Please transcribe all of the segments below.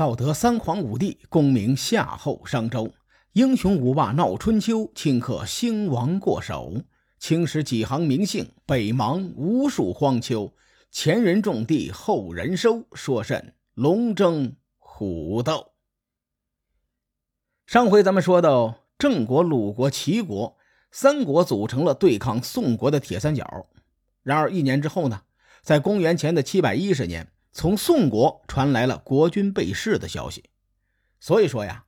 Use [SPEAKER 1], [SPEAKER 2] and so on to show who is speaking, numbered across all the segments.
[SPEAKER 1] 道德三皇五帝，功名夏后商周，英雄五霸闹春秋，顷刻兴亡过手。青史几行名姓，北邙无数荒丘。前人种地，后人收，说甚龙争虎斗？上回咱们说到，郑国、鲁国、齐国三国组成了对抗宋国的铁三角。然而一年之后呢，在公元前的七百一十年。从宋国传来了国君被弑的消息，所以说呀，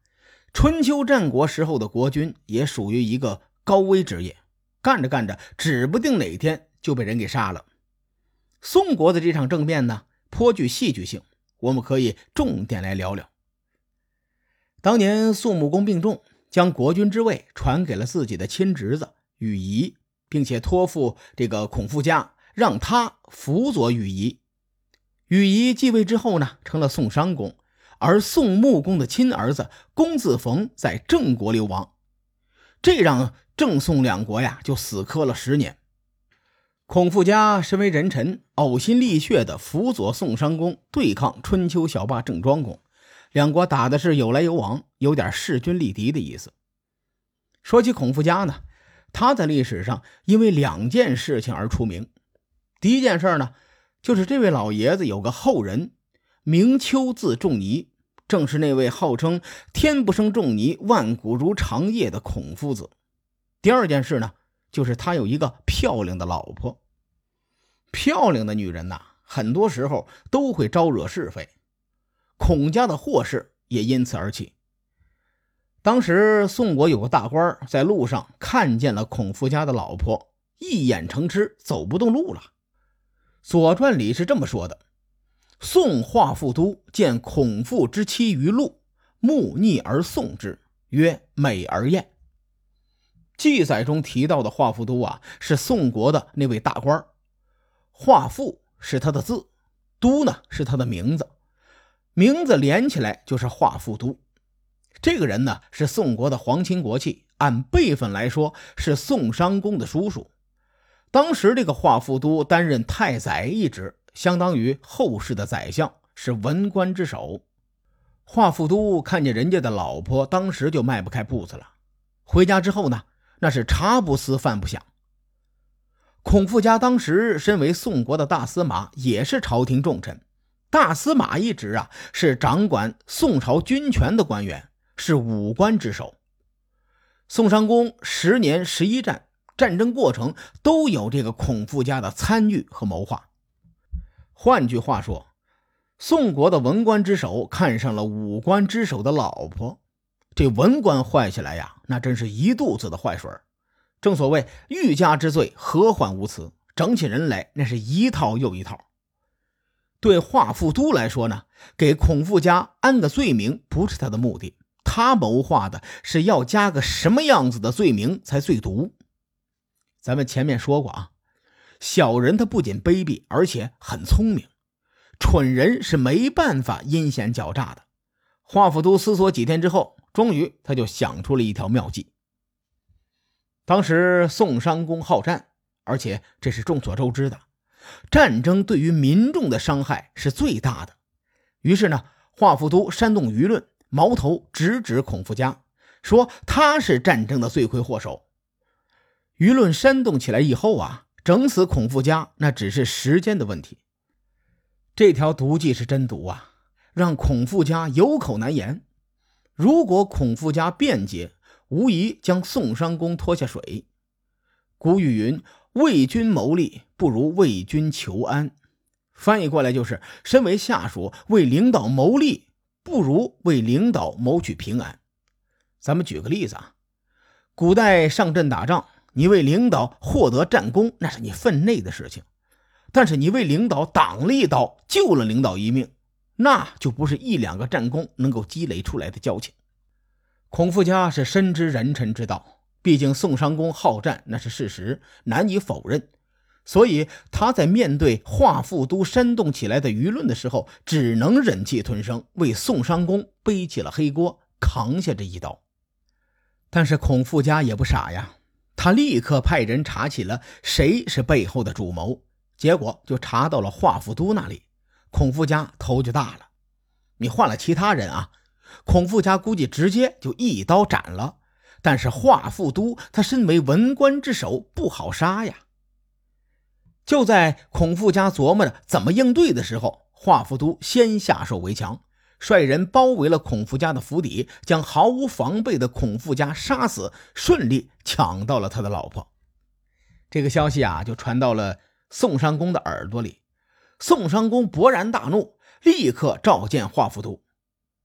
[SPEAKER 1] 春秋战国时候的国君也属于一个高危职业，干着干着，指不定哪天就被人给杀了。宋国的这场政变呢，颇具戏剧性，我们可以重点来聊聊。当年宋穆公病重，将国君之位传给了自己的亲侄子禹仪，并且托付这个孔夫家，让他辅佐禹仪。禹仪继位之后呢，成了宋商公，而宋穆公的亲儿子公子冯在郑国流亡，这让郑宋两国呀就死磕了十年。孔富家身为人臣，呕心沥血的辅佐宋商公对抗春秋小霸郑庄公，两国打的是有来有往，有点势均力敌的意思。说起孔富家呢，他在历史上因为两件事情而出名。第一件事呢。就是这位老爷子有个后人，名丘，字仲尼，正是那位号称“天不生仲尼，万古如长夜”的孔夫子。第二件事呢，就是他有一个漂亮的老婆。漂亮的女人呐，很多时候都会招惹是非，孔家的祸事也因此而起。当时宋国有个大官在路上看见了孔夫家的老婆，一眼成痴，走不动路了。《左传》里是这么说的：“宋华父都见孔父之妻于路，目逆而送之，曰：‘美而艳。’”记载中提到的华富都啊，是宋国的那位大官华富是他的字，都呢是他的名字，名字连起来就是华富都。这个人呢是宋国的皇亲国戚，按辈分来说是宋商公的叔叔。当时这个华富都担任太宰一职，相当于后世的宰相，是文官之首。华富都看见人家的老婆，当时就迈不开步子了。回家之后呢，那是茶不思饭不想。孔富家当时身为宋国的大司马，也是朝廷重臣。大司马一职啊，是掌管宋朝军权的官员，是武官之首。宋襄公十年十一战。战争过程都有这个孔富家的参与和谋划。换句话说，宋国的文官之首看上了武官之首的老婆，这文官坏起来呀，那真是一肚子的坏水正所谓欲加之罪，何患无辞？整起人来，那是一套又一套。对华富都来说呢，给孔富家安个罪名不是他的目的，他谋划的是要加个什么样子的罪名才最毒。咱们前面说过啊，小人他不仅卑鄙，而且很聪明，蠢人是没办法阴险狡诈的。华府都思索几天之后，终于他就想出了一条妙计。当时宋商公好战，而且这是众所周知的，战争对于民众的伤害是最大的。于是呢，华府都煽动舆论，矛头直指孔富家，说他是战争的罪魁祸首。舆论煽动起来以后啊，整死孔富家那只是时间的问题。这条毒计是真毒啊，让孔富家有口难言。如果孔富家辩解，无疑将宋商公拖下水。古语云：“为君谋利，不如为君求安。”翻译过来就是：身为下属，为领导谋利，不如为领导谋取平安。咱们举个例子啊，古代上阵打仗。你为领导获得战功，那是你分内的事情；但是你为领导挡了一刀，救了领导一命，那就不是一两个战功能够积累出来的交情。孔富家是深知人臣之道，毕竟宋商公好战那是事实，难以否认。所以他在面对华富都煽动起来的舆论的时候，只能忍气吞声，为宋商公背起了黑锅，扛下这一刀。但是孔富家也不傻呀。他立刻派人查起了谁是背后的主谋，结果就查到了华富都那里。孔富家头就大了，你换了其他人啊，孔富家估计直接就一刀斩了。但是华富都他身为文官之首，不好杀呀。就在孔富家琢磨着怎么应对的时候，华富都先下手为强，率人包围了孔富家的府邸，将毫无防备的孔富家杀死，顺利抢到了他的老婆。这个消息啊，就传到了宋商公的耳朵里。宋商公勃然大怒，立刻召见华富都。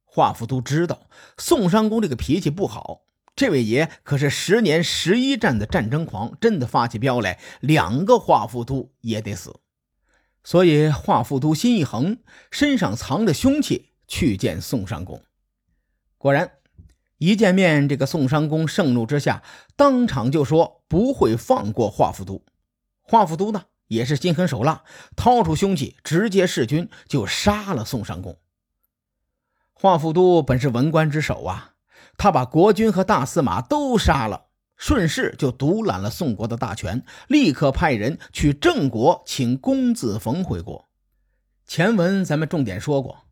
[SPEAKER 1] 华富都知道宋商公这个脾气不好。这位爷可是十年十一战的战争狂，真的发起飙来，两个华富都也得死。所以华富都心一横，身上藏着凶器，去见宋商公。果然，一见面，这个宋商公盛怒之下，当场就说不会放过华富都。华富都呢，也是心狠手辣，掏出凶器，直接弑君，就杀了宋商公。华富都本是文官之首啊。他把国君和大司马都杀了，顺势就独揽了宋国的大权，立刻派人去郑国请公子冯回国。前文咱们重点说过，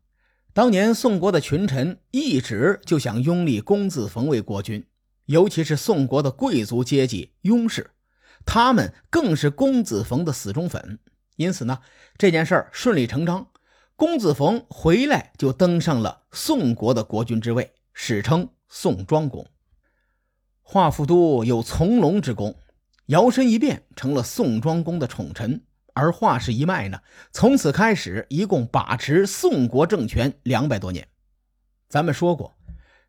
[SPEAKER 1] 当年宋国的群臣一直就想拥立公子冯为国君，尤其是宋国的贵族阶级雍氏，他们更是公子冯的死忠粉。因此呢，这件事儿顺理成章，公子冯回来就登上了宋国的国君之位，史称。宋庄公，华富都有从龙之功，摇身一变成了宋庄公的宠臣。而华氏一脉呢，从此开始一共把持宋国政权两百多年。咱们说过，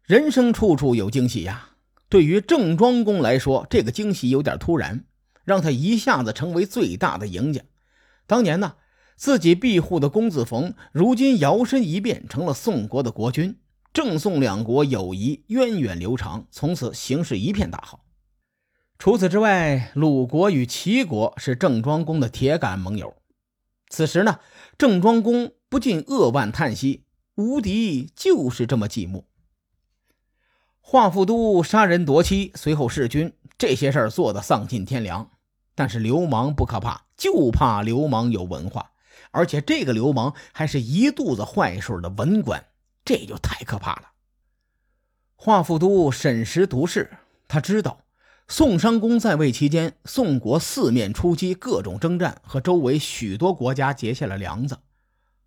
[SPEAKER 1] 人生处处有惊喜呀。对于郑庄公来说，这个惊喜有点突然，让他一下子成为最大的赢家。当年呢，自己庇护的公子冯，如今摇身一变成了宋国的国君。郑宋两国友谊源远流长，从此形势一片大好。除此之外，鲁国与齐国是郑庄公的铁杆盟友。此时呢，郑庄公不禁扼腕叹息：“无敌就是这么寂寞。”华富都杀人夺妻，随后弑君，这些事儿做的丧尽天良。但是流氓不可怕，就怕流氓有文化，而且这个流氓还是一肚子坏水的文官。这就太可怕了。华富都审时度势，他知道宋商公在位期间，宋国四面出击，各种征战，和周围许多国家结下了梁子。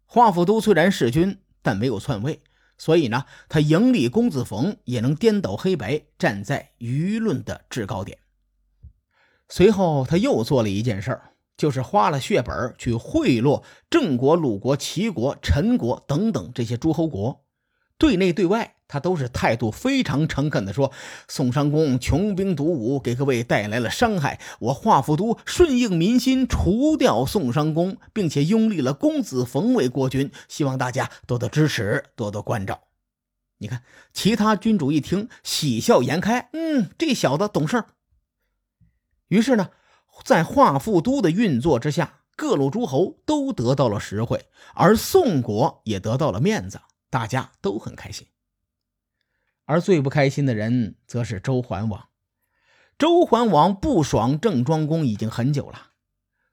[SPEAKER 1] 华府都虽然弑君，但没有篡位，所以呢，他迎立公子冯也能颠倒黑白，站在舆论的制高点。随后，他又做了一件事儿。就是花了血本去贿赂郑国、鲁国、齐国、陈国等等这些诸侯国。对内对外，他都是态度非常诚恳的说：“宋商公穷兵黩武，给各位带来了伤害。我华富都顺应民心，除掉宋商公，并且拥立了公子冯为国君。希望大家多多支持，多多关照。”你看，其他君主一听，喜笑颜开，嗯，这小子懂事于是呢，在华富都的运作之下，各路诸侯都得到了实惠，而宋国也得到了面子。大家都很开心，而最不开心的人则是周桓王。周桓王不爽郑庄公已经很久了。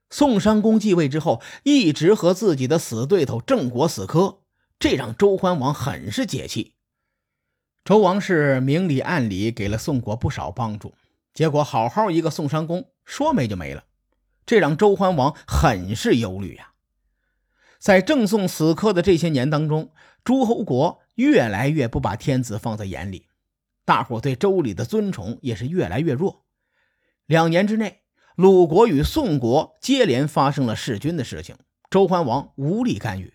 [SPEAKER 1] 宋襄公继位之后，一直和自己的死对头郑国死磕，这让周桓王很是解气。周王室明里暗里给了宋国不少帮助，结果好好一个宋襄公说没就没了，这让周桓王很是忧虑呀。在郑宋死磕的这些年当中，诸侯国越来越不把天子放在眼里，大伙对周礼的尊崇也是越来越弱。两年之内，鲁国与宋国接连发生了弑君的事情，周桓王无力干预。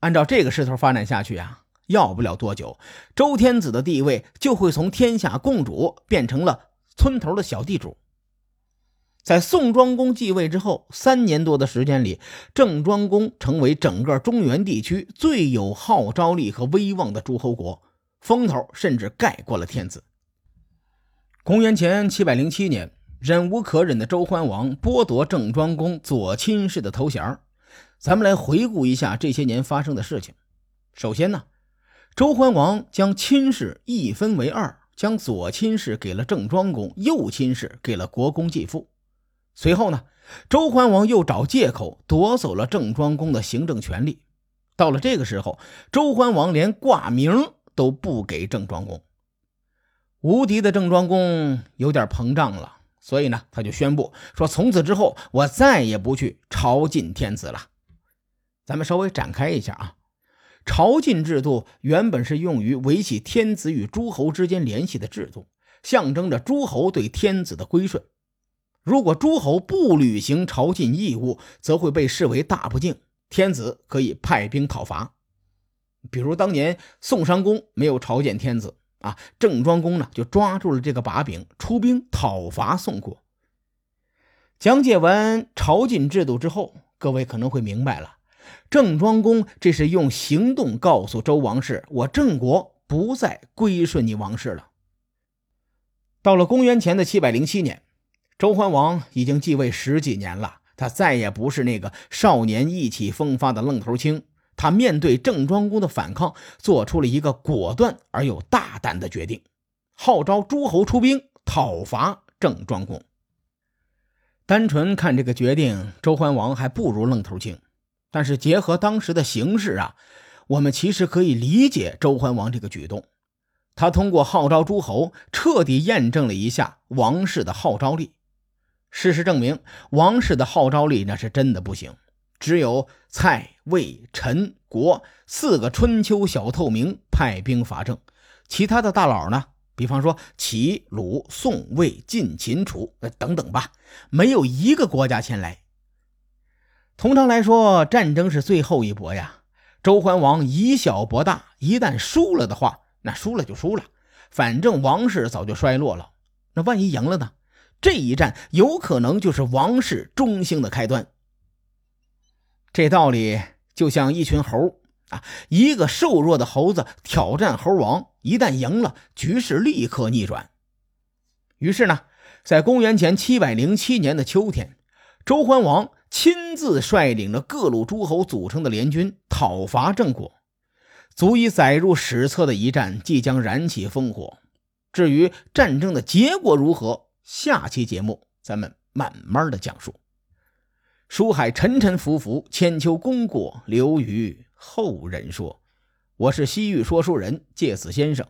[SPEAKER 1] 按照这个势头发展下去啊，要不了多久，周天子的地位就会从天下共主变成了村头的小地主。在宋庄公继位之后，三年多的时间里，郑庄公成为整个中原地区最有号召力和威望的诸侯国，风头甚至盖过了天子。公元前七百零七年，忍无可忍的周桓王剥夺郑庄公左亲事的头衔。咱们来回顾一下这些年发生的事情。首先呢，周桓王将亲事一分为二，将左亲事给了郑庄公，右亲事给了国公继父。随后呢，周桓王又找借口夺走了郑庄公的行政权力。到了这个时候，周桓王连挂名都不给郑庄公。无敌的郑庄公有点膨胀了，所以呢，他就宣布说：“从此之后，我再也不去朝觐天子了。”咱们稍微展开一下啊，朝觐制度原本是用于维系天子与诸侯之间联系的制度，象征着诸侯对天子的归顺。如果诸侯不履行朝觐义务，则会被视为大不敬，天子可以派兵讨伐。比如当年宋襄公没有朝见天子。啊，郑庄公呢就抓住了这个把柄，出兵讨伐宋国。讲解完朝觐制度之后，各位可能会明白了，郑庄公这是用行动告诉周王室，我郑国不再归顺你王室了。到了公元前的七百零七年，周桓王已经继位十几年了，他再也不是那个少年意气风发的愣头青。他面对郑庄公的反抗，做出了一个果断而又大胆的决定，号召诸侯出兵讨伐郑庄公。单纯看这个决定，周桓王还不如愣头青。但是结合当时的形势啊，我们其实可以理解周桓王这个举动。他通过号召诸侯，彻底验证了一下王室的号召力。事实证明，王室的号召力那是真的不行。只有蔡、魏、陈、国四个春秋小透明派兵伐郑，其他的大佬呢？比方说齐、鲁、宋、魏、晋、秦、楚等等吧，没有一个国家前来。通常来说，战争是最后一搏呀。周桓王以小博大，一旦输了的话，那输了就输了，反正王室早就衰落了。那万一赢了呢？这一战有可能就是王室中兴的开端。这道理就像一群猴啊，一个瘦弱的猴子挑战猴王，一旦赢了，局势立刻逆转。于是呢，在公元前七百零七年的秋天，周桓王亲自率领着各路诸侯组成的联军讨伐郑国，足以载入史册的一战即将燃起烽火。至于战争的结果如何，下期节目咱们慢慢的讲述。书海沉沉浮浮，千秋功过留于后人说。我是西域说书人介子先生，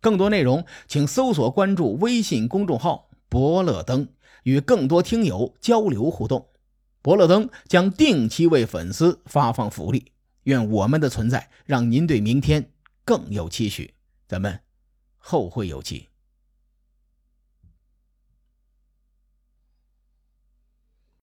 [SPEAKER 1] 更多内容请搜索关注微信公众号“伯乐灯”，与更多听友交流互动。伯乐灯将定期为粉丝发放福利。愿我们的存在让您对明天更有期许。咱们后会有期。